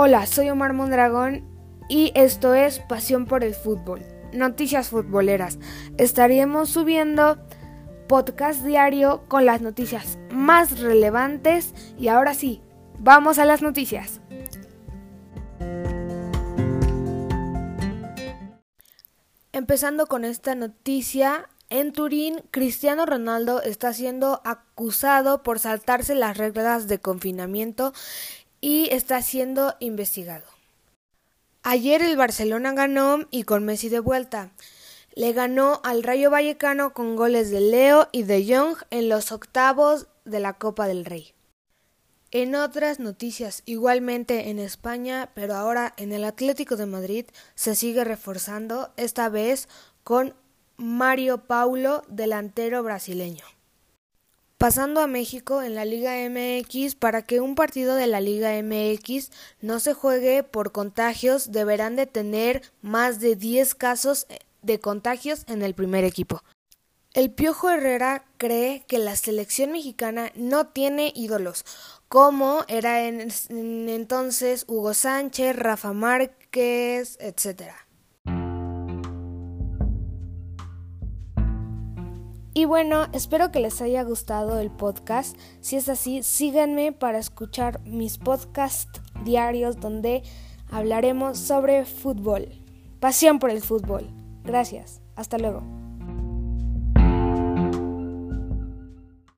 Hola, soy Omar Mondragón y esto es Pasión por el Fútbol. Noticias futboleras. Estaremos subiendo podcast diario con las noticias más relevantes y ahora sí, vamos a las noticias. Empezando con esta noticia, en Turín, Cristiano Ronaldo está siendo acusado por saltarse las reglas de confinamiento y está siendo investigado. Ayer el Barcelona ganó y con Messi de vuelta. Le ganó al Rayo Vallecano con goles de Leo y de Jong en los octavos de la Copa del Rey. En otras noticias, igualmente en España, pero ahora en el Atlético de Madrid se sigue reforzando, esta vez con Mario Paulo, delantero brasileño. Pasando a México en la Liga MX, para que un partido de la Liga MX no se juegue por contagios, deberán de tener más de 10 casos de contagios en el primer equipo. El Piojo Herrera cree que la selección mexicana no tiene ídolos, como era en, entonces Hugo Sánchez, Rafa Márquez, etc. Y bueno, espero que les haya gustado el podcast. Si es así, síganme para escuchar mis podcasts diarios donde hablaremos sobre fútbol. Pasión por el fútbol. Gracias. Hasta luego.